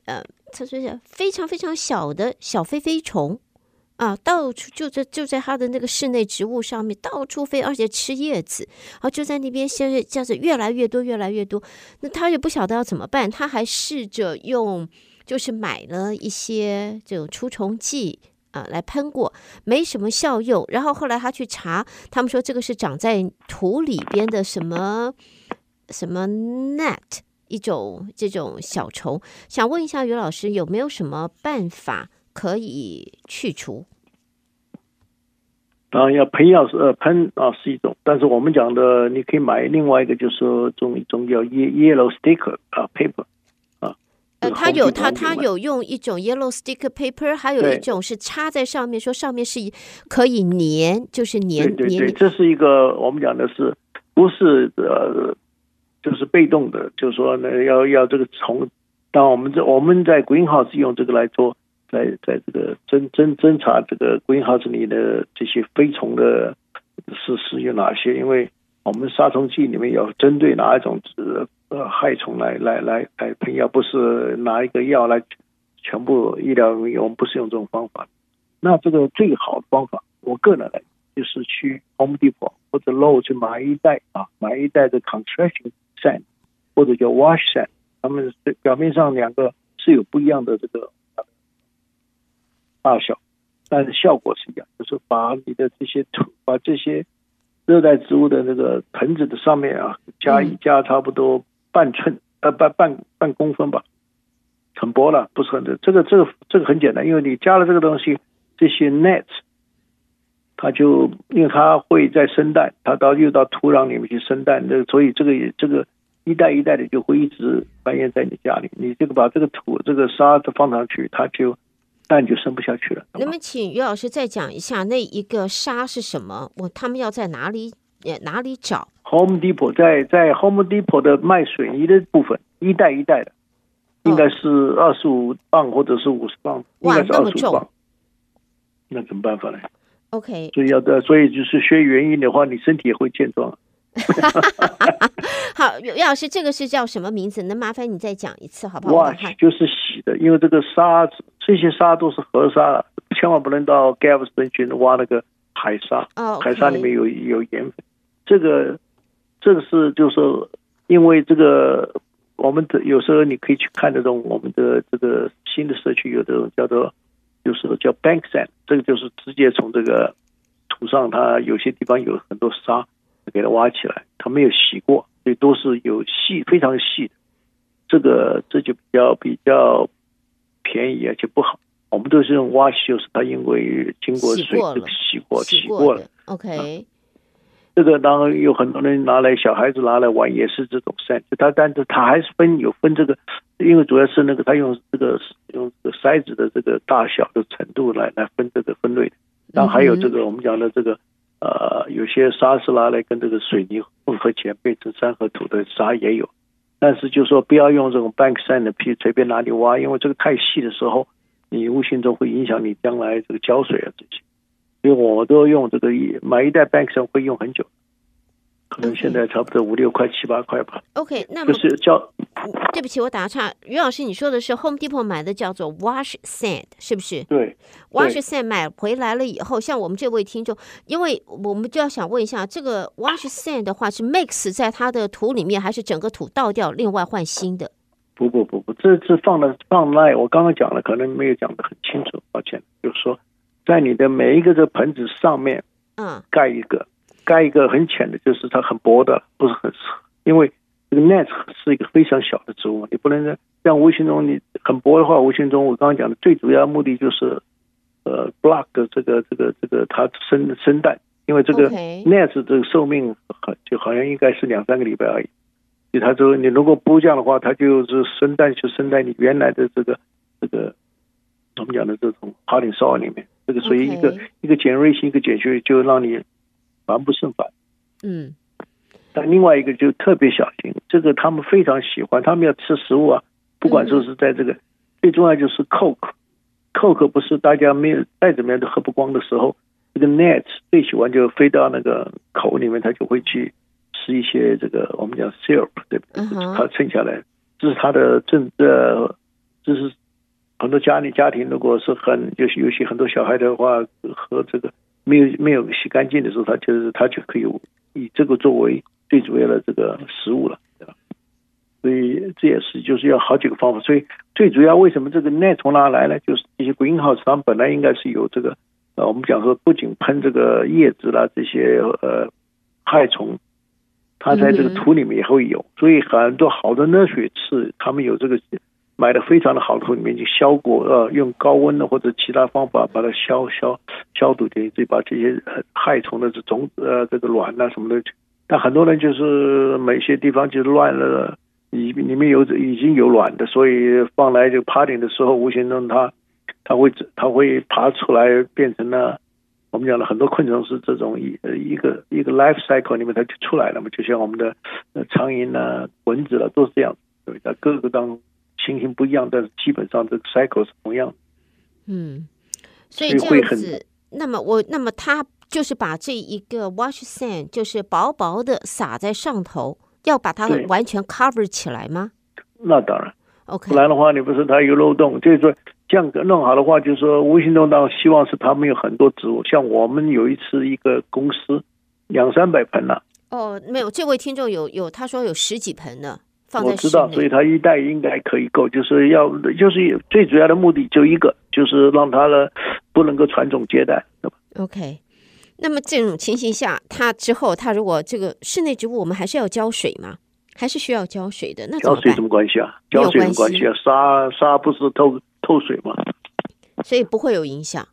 呃。他说是非常非常小的小飞飞虫啊，到处就在就在它的那个室内植物上面到处飞，而且吃叶子，啊，就在那边现在这样子越来越多越来越多。那他也不晓得要怎么办，他还试着用就是买了一些这种除虫剂啊来喷过，没什么效用。然后后来他去查，他们说这个是长在土里边的什么什么 net。一种这种小虫，想问一下于老师有没有什么办法可以去除？啊，要喷药是呃喷啊是一种，但是我们讲的你可以买另外一个，就是说种一种叫 yellow sticker 啊 paper 啊。呃，他有他他有用一种 yellow sticker paper，还有一种是插在上面，说上面是可以粘，就是粘粘。对对对，这是一个我们讲的是不是呃。就是被动的，就是说呢，要要这个从，当我们这我们在 greenhouse 用这个来做，在在这个侦侦侦查这个龟壳里的这些飞虫的是是有哪些？因为我们杀虫剂里面有针对哪一种呃害虫来来来来喷药，不是拿一个药来全部医疗用，我们不是用这种方法。那这个最好的方法，我个人来就是去 Home Depot 或者 low 去买一袋啊，买一袋的 construction。sand 或者叫 wash sand，它们表面上两个是有不一样的这个大小，但是效果是一样，就是把你的这些土，把这些热带植物的那个盆子的上面啊，加一加差不多半寸，呃半半半公分吧，很薄了，不是很这。这个这个这个很简单，因为你加了这个东西，这些 net，。它就因为它会在生蛋，它到又到土壤里面去生蛋，那所以这个这个一代一代的就会一直繁衍在你家里。你这个把这个土这个沙子放上去，它就蛋就生不下去了。那么，请于老师再讲一下那一个沙是什么？我他们要在哪里呃哪里找？Home Depot 在在 Home Depot 的卖水泥的部分，一袋一袋的，应该是二十五磅或者是五十磅，应该是二十五磅。那怎么办法呢？OK，所以要的，所以就是学园艺的话，你身体也会健壮。好，于老师，这个是叫什么名字？能麻烦你再讲一次好不好？哇，就是洗的，因为这个沙子，这些沙都是河沙，千万不能到 Galveston 去挖那个海沙。海沙里面有有盐分。这个，这个是就是因为这个，我们的有时候你可以去看这种我们的这个新的社区有这种叫做，就是叫 bank sand，这个就是直接从这个土上，它有些地方有很多沙。给它挖起来，它没有洗过，所以都是有细，非常细的。这个这就比较比较便宜，而且不好。我们都是用挖洗，就是它因为经过水这个洗过洗过了。OK，这个当然有很多人拿来，小孩子拿来玩也是这种 sand，它但是它还是分有分这个，因为主要是那个它用这个用这个筛子的这个大小的程度来来分这个分类的。然后还有这个我们讲的这个。呃，有些沙是拿来跟这个水泥混合起来变成三合土的沙也有，但是就说不要用这种 bank sand 的皮随便哪里挖，因为这个太细的时候，你无形中会影响你将来这个浇水啊这些，所以我都用这个一买一袋 bank sand 会用很久。可能现在差不多五六块七八块吧。OK，那么就是叫，对不起，我打个岔，于老师，你说的是 Home Depot 买的叫做 Wash Sand，是不是？对，Wash Sand 买回来了以后，像我们这位听众，因为我们就要想问一下，这个 Wash Sand 的话是 mix 在它的土里面，还是整个土倒掉，另外换新的？不不不不，这次放的放赖，我刚刚讲了，可能没有讲的很清楚，抱歉，就是说，在你的每一个这盆子上面，嗯，盖一个。盖一个很浅的，就是它很薄的，不是很，因为这个 net 是一个非常小的植物，你不能像无形中你很薄的话，无形中我刚刚讲的最主要目的就是，呃，block 的这个这个这个它生生蛋，因为这个 net 这个寿命好就好像应该是两三个礼拜而已，所以它就你如果不这样的话，它就是生蛋就生在你原来的这个这个我们讲的这种 soil 里面，这个所以一个一个减锐性一个减去就让你。防不胜防，嗯，但另外一个就特别小心，这个他们非常喜欢，他们要吃食物啊，不管说是在这个，嗯、最重要就是 Coke，Coke 不是大家没有再怎么样都喝不光的时候，这个 Net 最喜欢就飞到那个口里面，它就会去吃一些这个我们讲 syrup，对不对？它、uh huh. 剩下来，这是它的正呃，这是很多家里家庭如果是很就是尤其很多小孩的话喝这个。没有没有洗干净的时候，它就是它就可以以这个作为最主要的这个食物了，对吧？所以这也是就是要好几个方法。所以最主要为什么这个 net 从哪来呢？就是这些 greenhouse 它本来应该是有这个呃，我们讲说不仅喷这个叶子啦，这些呃害虫，它在这个土里面也会有。所以很多好的热水是，他们有这个。买的非常的好，土里面就消过，呃，用高温的或者其他方法把它消消消毒掉，就把这些害虫的这种呃这个卵啊什么的。但很多人就是某些地方就乱了，里里面有已经有卵的，所以放来就 party 的时候，无形中它它会它会爬出来，变成了我们讲的很多昆虫是这种一呃一个一个 life cycle 里面它就出来了嘛，就像我们的苍蝇啊、蚊子啊都是这样，对，在各个当中。情形不一样，但是基本上这个 cycle 是同样。嗯，所以这样子，那么我那么他就是把这一个 wash sand 就是薄薄的撒在上头，要把它完全 cover 起来吗？那当然，OK。不然的话，你不是它有漏洞，就是说这样弄好的话，就是说无形中当希望是他们有很多植物，像我们有一次一个公司两三百盆了。哦，没有，这位听众有有他说有十几盆呢。我知道，所以它一代应该可以够，就是要就是最主要的目的就一个，就是让它呢不能够传宗接代，对吧？OK，那么这种情形下，它之后它如果这个室内植物，我们还是要浇水吗？还是需要浇水的？那浇水什么关系啊？浇水什么关系啊？沙沙不是透透水吗？所以不会有影响，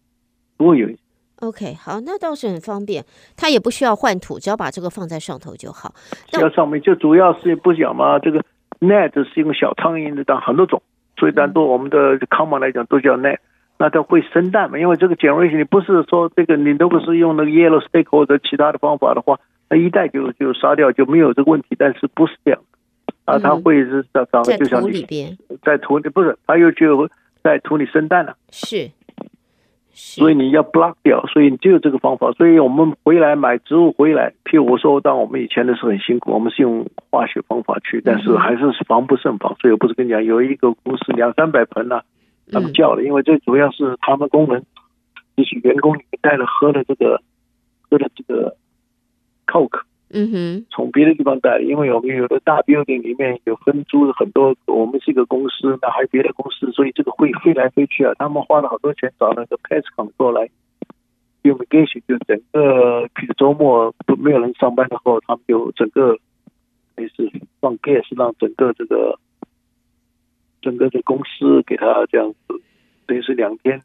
不会有影响。OK，好，那倒是很方便，它也不需要换土，只要把这个放在上头就好。要上面就主要是不讲嘛，这个。net 是用小苍蝇的，当很多种，所以当做我们的 common 来讲都叫 net。那它会生蛋嘛？因为这个减锐性，你不是说这个你如果是用那个 yellow stick 或者其他的方法的话，那一袋就就杀掉就没有这个问题。但是不是这样啊？它会是长长得就像你在土里边，在土里不是，它又就在土里生蛋了。是。所以你要 block 掉，所以你就有这个方法。所以我们回来买植物回来，譬如我说，当我们以前的时候很辛苦，我们是用化学方法去，但是还是防不胜防。所以我不是跟你讲，有一个公司两三百盆呢、啊，他们叫了，因为最主要是他们工人，就是员工里面带了喝了这个，喝了这个 Coke。嗯哼，从别的地方带，因为我们有的大 building 里面有分租很多，我们是一个公司，那还有别的公司，所以这个会飞来飞去啊。他们花了好多钱找那个 pest control 来，fumigation 就整个，比如周末都没有人上班的时候，他们就整个，类似放 gas 让整个这个，整个的公司给他这样子，等于是两天，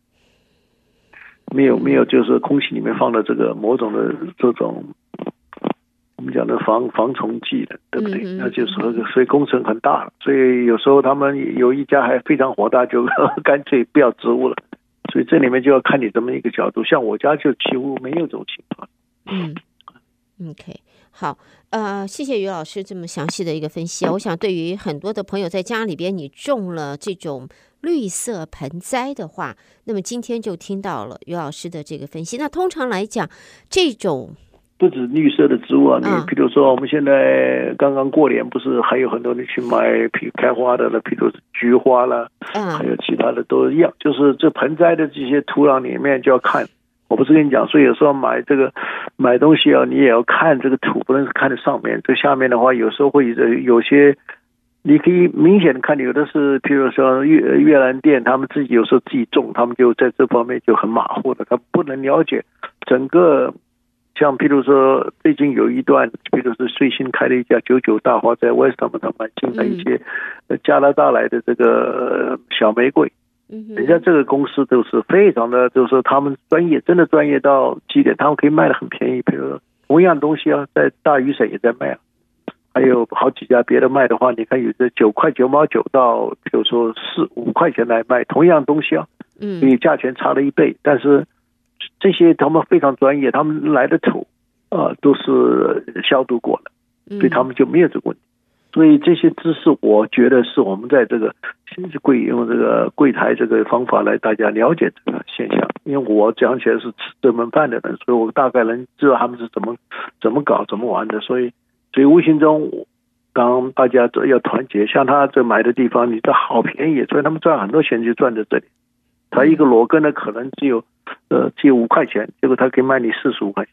没有没有，就是空气里面放了这个某种的这种。我们讲的防防虫剂的，对不对？那就是说，所以工程很大，所以有时候他们有一家还非常火大，就 干脆不要植物了。所以这里面就要看你这么一个角度。像我家就几乎没有这种情况。嗯，OK，好，呃，谢谢于老师这么详细的一个分析啊。我想对于很多的朋友在家里边你种了这种绿色盆栽的话，那么今天就听到了于老师的这个分析。那通常来讲，这种。不止绿色的植物啊，你比如说我们现在刚刚过年，不是还有很多人去买，比开花的了，比如菊花了，还有其他的都一样。就是这盆栽的这些土壤里面就要看，我不是跟你讲，所以有时候买这个买东西啊，你也要看这个土，不能是看着上面，这下面的话有时候会有有些，你可以明显的看，有的是，譬如说越越南店，他们自己有时候自己种，他们就在这方面就很马虎的，他不能了解整个。像譬如说，最近有一段，譬如说最新开了一家九九大花，在 Westham 他们进了一些加拿大来的这个小玫瑰，嗯，人家这个公司都是非常的，就是说他们专业，真的专业到极点，他们可以卖的很便宜。比如说同样东西啊，在大屿山也在卖啊，还有好几家别的卖的话，你看有的九块九毛九到，比如说四五块钱来卖同样东西啊，嗯，所以价钱差了一倍，但是。这些他们非常专业，他们来的土啊、呃、都是消毒过的，所以他们就没有这个问题。所以这些知识，我觉得是我们在这个柜用这个柜台这个方法来大家了解这个现象。因为我讲起来是吃这门饭的人，所以我大概能知道他们是怎么怎么搞、怎么玩的。所以，所以无形中，当大家都要团结，像他这买的地方，你这好便宜，所以他们赚很多钱就赚在这里。他一个裸根呢，可能只有。呃，只有五块钱，结果他可以卖你四十五块钱。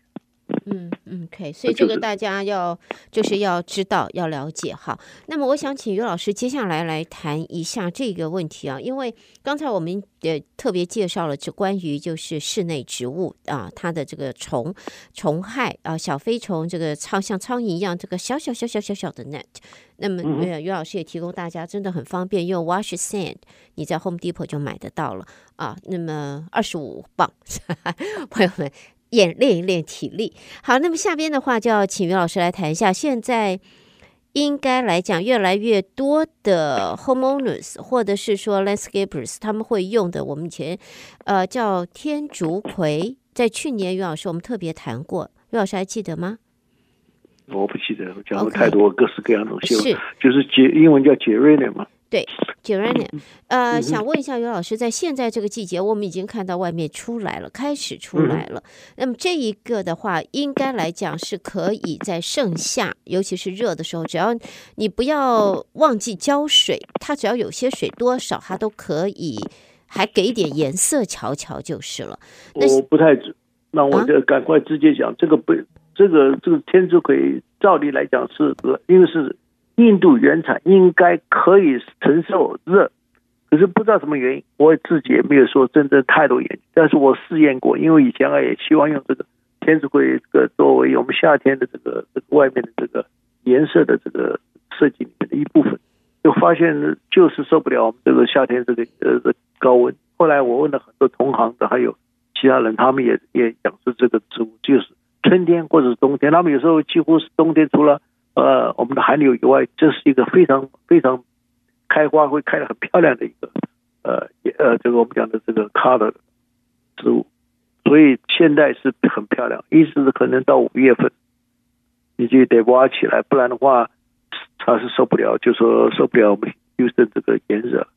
嗯嗯，OK，所以这个大家要就是要知道要了解哈。那么我想请于老师接下来来谈一下这个问题啊，因为刚才我们也特别介绍了这关于就是室内植物啊，它的这个虫虫害啊，小飞虫这个苍像苍蝇一样这个小小小小小小的 net。那么呃于老师也提供大家真的很方便，用 wash sand，你在 Home Depot 就买得到了啊。那么二十五磅，朋友们。演练一练体力。好，那么下边的话就要请于老师来谈一下。现在应该来讲，越来越多的 homeowners 或者是说 landscapers，他们会用的，我们以前呃叫天竺葵，在去年于老师我们特别谈过，于老师还记得吗？我不记得，我讲过太多各式各样的东西了。是，就是杰，英文叫 geranium 嘛。对，geranium，呃，想问一下于老师，在现在这个季节，我们已经看到外面出来了，开始出来了。那么这一个的话，应该来讲是可以在盛夏，尤其是热的时候，只要你不要忘记浇水，它只要有些水多少，它都可以，还给一点颜色瞧瞧就是了。我不太，那我就赶快直接讲，啊、这个不，这个这个天竺葵，照理来讲是，因为是。印度原产应该可以承受热，可是不知道什么原因，我自己也没有说真正太多研究。但是我试验过，因为以前啊也希望用这个天竺葵这个作为我们夏天的这个这个外面的这个颜色的这个设计里面的一部分，就发现就是受不了我们这个夏天这个呃高温。后来我问了很多同行的，还有其他人，他们也也讲是这个植物就是春天或者是冬天，他们有时候几乎是冬天除了。呃，我们的寒流以外，这是一个非常非常开花会开得很漂亮的一个呃呃，这个我们讲的这个 color 植物，所以现在是很漂亮。意思是可能到五月份，你就得挖起来，不然的话它是受不了，就说受不了我们优胜这个炎热。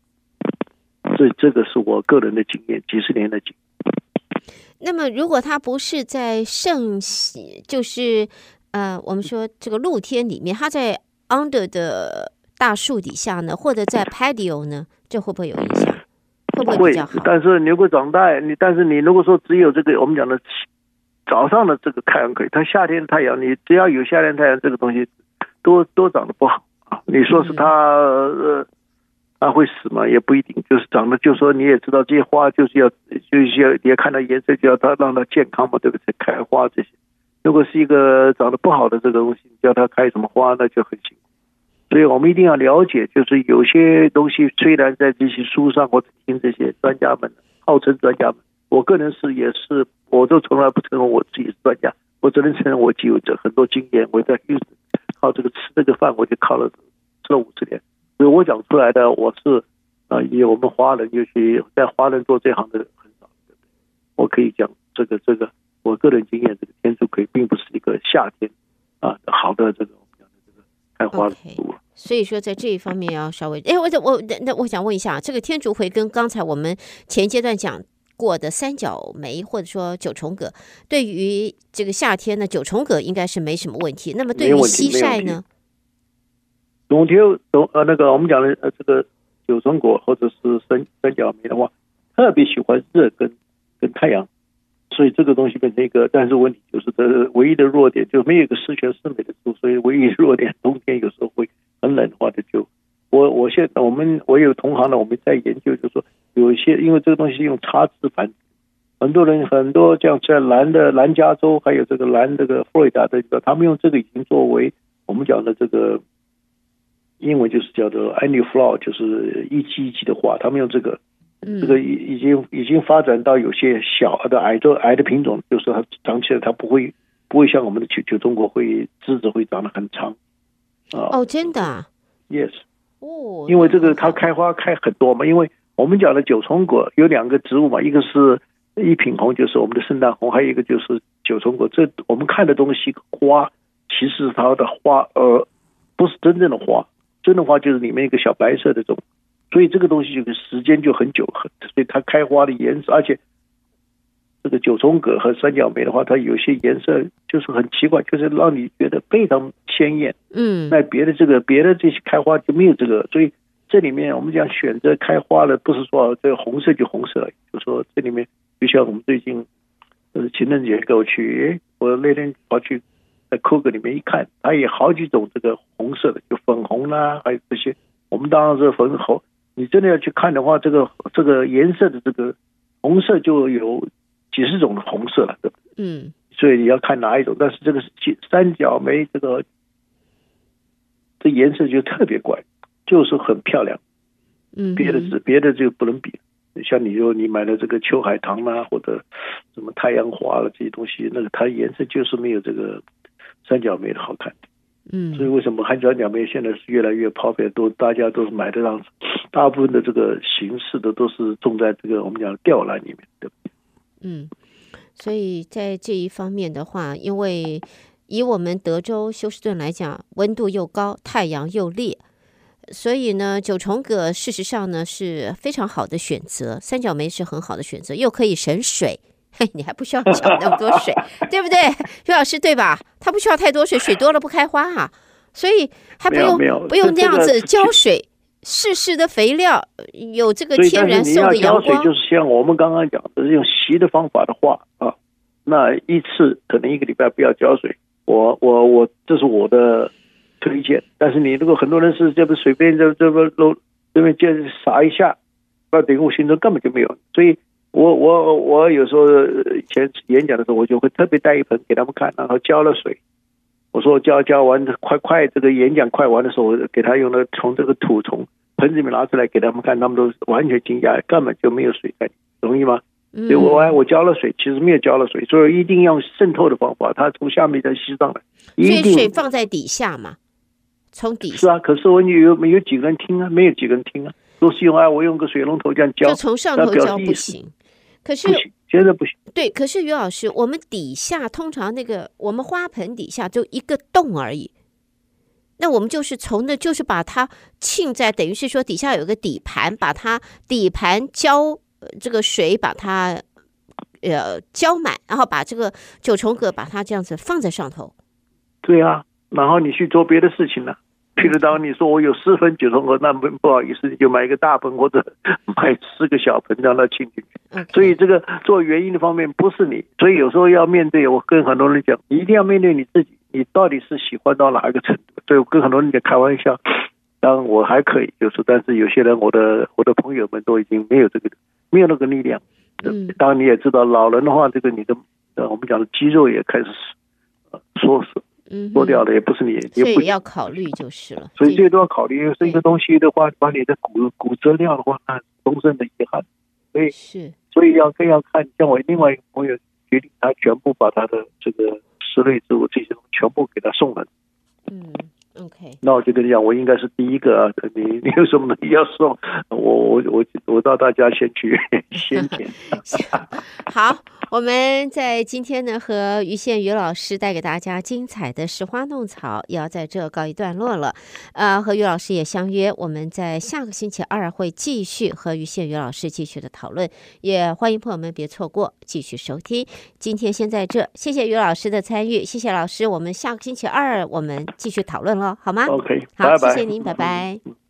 这这个是我个人的经验，几十年的经验。那么如果它不是在盛喜，就是呃，我们说这个露天里面，它在 under 的大树底下呢，或者在 patio 呢，这会不会有影响？会不会比较好？但是你如果长大，你但是你如果说只有这个我们讲的早上的这个太阳可以，它夏天太阳，你只要有夏天太阳这个东西，都都长得不好啊。你说是它呃。它会死吗？也不一定，就是长得，就是说你也知道这些花就是要，就是要你要看到颜色，就要它让它健康嘛，对不对？开花这些，如果是一个长得不好的这个东西，叫它开什么花，那就很辛苦。所以我们一定要了解，就是有些东西虽然在这些书上或者听这些专家们号称专家们，我个人是也是，我都从来不承认我自己是专家，我只能承认我具有着很多经验。我在靠这个吃这个饭，我就靠了吃了五十年。所以我讲出来的，我是啊，以我们华人，尤其在华人做这行的很少，我可以讲这个这个，我个人经验，这个天竺葵并不是一个夏天啊好的这个我们讲的这个开花的植物。Okay. 所以说在这一方面要稍微，哎，我我那我想问一下，这个天竺葵跟刚才我们前阶段讲过的三角梅或者说九重葛，对于这个夏天呢，九重葛应该是没什么问题。那么对于西晒呢？冬天冬呃那个我们讲的呃这个九重果或者是三三角梅的话，特别喜欢热跟跟太阳，所以这个东西变成一个，但是问题就是这唯一的弱点就没有一个十全十美的树，所以唯一弱点冬天有时候会很冷的话的就我我现在我们我有同行的我们在研究就是说有一些因为这个东西用插枝繁殖，很多人很多像在南的南加州还有这个南这个佛罗里达的，他们用这个已经作为我们讲的这个。英文就是叫做 annual flower，就是一季一季的花。他们用这个，这个已已经已经发展到有些小的矮的矮的品种，就是它长起来它不会不会像我们的九九重果会枝子会长得很长。啊哦，真的？Yes。哦，因为这个它开花开很多嘛，因为我们讲的九重果有两个植物嘛，一个是一品红，就是我们的圣诞红，还有一个就是九重果。这我们看的东西花，其实它的花呃不是真正的花。真的花就是里面一个小白色的种，所以这个东西就是时间就很久，很所以它开花的颜色，而且这个九重葛和三角梅的话，它有些颜色就是很奇怪，就是让你觉得非常鲜艳。嗯，那别的这个别的这些开花就没有这个，所以这里面我们讲选择开花的，不是说这个红色就红色，就说这里面就像我们最近呃情人节过去，我那天跑去。在酷狗里面一看，它有好几种这个红色的，就粉红啦，还有这些。我们当然是粉红，你真的要去看的话，这个这个颜色的这个红色就有几十种的红色了，对吧？嗯。所以你要看哪一种，但是这个是三角梅，这个这颜色就特别怪，就是很漂亮。嗯。别的是别的就不能比。像你说你买的这个秋海棠啦，或者什么太阳花了这些东西，那个它颜色就是没有这个。三角梅的好看，嗯，所以为什么三角梅现在是越来越抛飞，都大家都是买的上，大部分的这个形式的都是种在这个我们讲吊篮里面，对不对？嗯，所以在这一方面的话，因为以我们德州休斯顿来讲，温度又高，太阳又烈，所以呢，九重葛事实上呢是非常好的选择，三角梅是很好的选择，又可以省水。嘿，你还不需要浇那么多水，对不对，于老师，对吧？它不需要太多水，水多了不开花啊，所以还不用不用那样子浇水，适时的肥料，有这个天然送的阳光。就是像我们刚刚讲的，用习的方法的话啊，那一次可能一个礼拜不要浇水。我我我，这是我的推荐。但是你如果很多人是这不随便这这不都这边就撒一下，那等于我心中根本就没有，所以。我我我有时候以前演讲的时候，我就会特别带一盆给他们看，然后浇了水。我说浇浇完快快这个演讲快完的时候，我给他用了从这个土从盆子里面拿出来给他们看，他们都完全惊讶，根本就没有水在里，同意吗？嗯。所以我我浇了水，其实没有浇了水，所以一定要用渗透的方法，它从下面再吸上来。一定水放在底下嘛，从底下。是啊，可是我有没有几个人听啊？没有几个人听啊，都是用哎，我用个水龙头这样浇，就从上头浇不行。可是现在不行。对，可是于老师，我们底下通常那个我们花盆底下就一个洞而已，那我们就是从那，就是把它浸在，等于是说底下有个底盘，把它底盘浇这个水，把它呃浇满，然后把这个九重葛把它这样子放在上头。对啊，然后你去做别的事情了。譬如当你说我有四分九重葛，那不不好意思，你就买一个大盆或者买四个小盆让它浸进去。所以这个做原因的方面不是你，所以有时候要面对。我跟很多人讲，你一定要面对你自己，你到底是喜欢到哪一个程度？所以我跟很多人在开玩笑，当然我还可以，就是但是有些人，我的我的朋友们都已经没有这个没有那个力量。嗯，当然你也知道，老人的话，这个你的呃，我们讲的肌肉也开始缩死。嗯，做掉的也不是你，所以要考虑就是了。所以这都要考虑，这个东西的话，把你的骨骨折掉的话，那终身的遗憾。所以是，所以要更要看，像我另外一个朋友决定，他全部把他的这个室内植物这些全部给他送了。嗯。OK，那我就跟你讲，我应该是第一个啊！你你有什么要送我？我我我到大家先去 先捡。好，我们在今天呢，和于宪宇老师带给大家精彩的拾花弄草，也要在这告一段落了。呃，和于老师也相约，我们在下个星期二会继续和于宪宇老师继续的讨论，也欢迎朋友们别错过继续收听。今天先在这，谢谢于老师的参与，谢谢老师，我们下个星期二我们继续讨论了。好吗？OK，好，拜拜，谢谢您，拜拜。